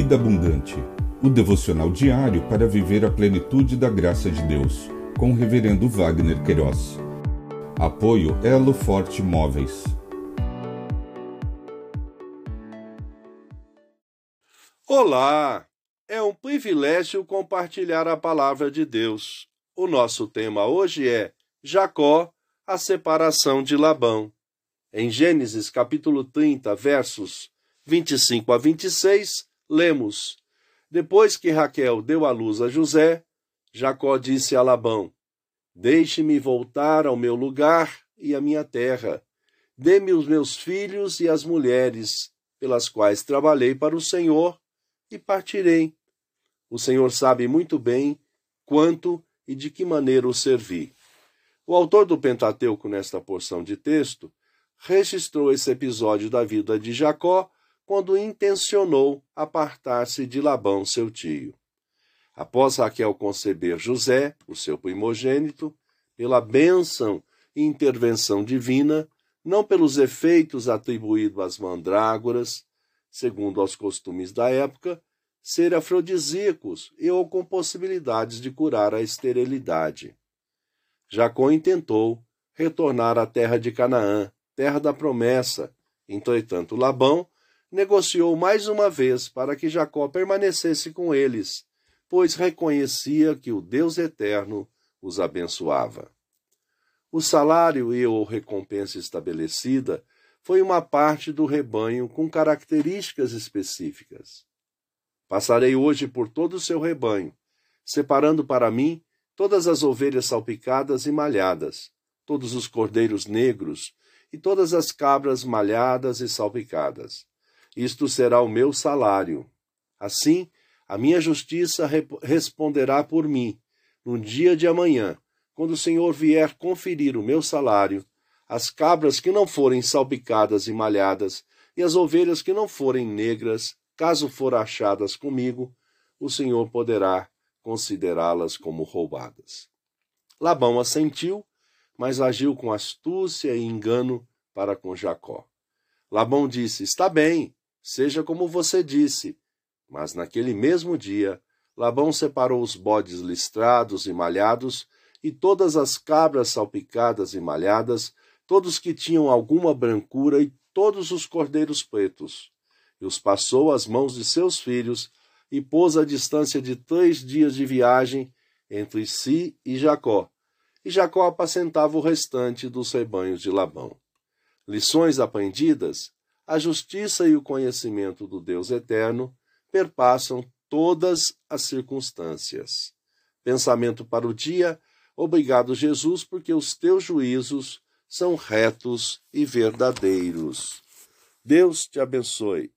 Vida Abundante, o devocional diário para viver a plenitude da graça de Deus, com o Reverendo Wagner Queiroz. Apoio Elo Forte Móveis. Olá! É um privilégio compartilhar a palavra de Deus. O nosso tema hoje é Jacó, a separação de Labão. Em Gênesis capítulo 30, versos 25 a 26, lemos: Depois que Raquel deu à luz a José, Jacó disse a Labão: Deixe-me voltar ao meu lugar e à minha terra. Dê-me os meus filhos e as mulheres, pelas quais trabalhei para o Senhor, e partirei. O Senhor sabe muito bem quanto e de que maneira o servi. O autor do Pentateuco, nesta porção de texto, registrou esse episódio da vida de Jacó quando intencionou apartar-se de Labão, seu tio. Após Raquel conceber José, o seu primogênito, pela bênção e intervenção divina, não pelos efeitos atribuídos às mandrágoras, segundo aos costumes da época, ser afrodisíacos e ou com possibilidades de curar a esterilidade. Jacó intentou retornar à terra de Canaã, terra da promessa. Entretanto, Labão negociou mais uma vez para que Jacó permanecesse com eles, pois reconhecia que o Deus eterno os abençoava. O salário e ou recompensa estabelecida foi uma parte do rebanho com características específicas. Passarei hoje por todo o seu rebanho, separando para mim todas as ovelhas salpicadas e malhadas, todos os cordeiros negros e todas as cabras malhadas e salpicadas isto será o meu salário. Assim, a minha justiça responderá por mim, no dia de amanhã, quando o Senhor vier conferir o meu salário, as cabras que não forem salpicadas e malhadas, e as ovelhas que não forem negras, caso for achadas comigo, o Senhor poderá considerá-las como roubadas. Labão assentiu, mas agiu com astúcia e engano para com Jacó. Labão disse: Está bem, seja como você disse. Mas naquele mesmo dia, Labão separou os bodes listrados e malhados, e todas as cabras salpicadas e malhadas, todos que tinham alguma brancura, e todos os cordeiros pretos, e os passou às mãos de seus filhos, e pôs a distância de três dias de viagem entre si e Jacó. E Jacó apacentava o restante dos rebanhos de Labão. Lições aprendidas a justiça e o conhecimento do Deus eterno perpassam todas as circunstâncias. Pensamento para o dia. Obrigado, Jesus, porque os teus juízos são retos e verdadeiros. Deus te abençoe.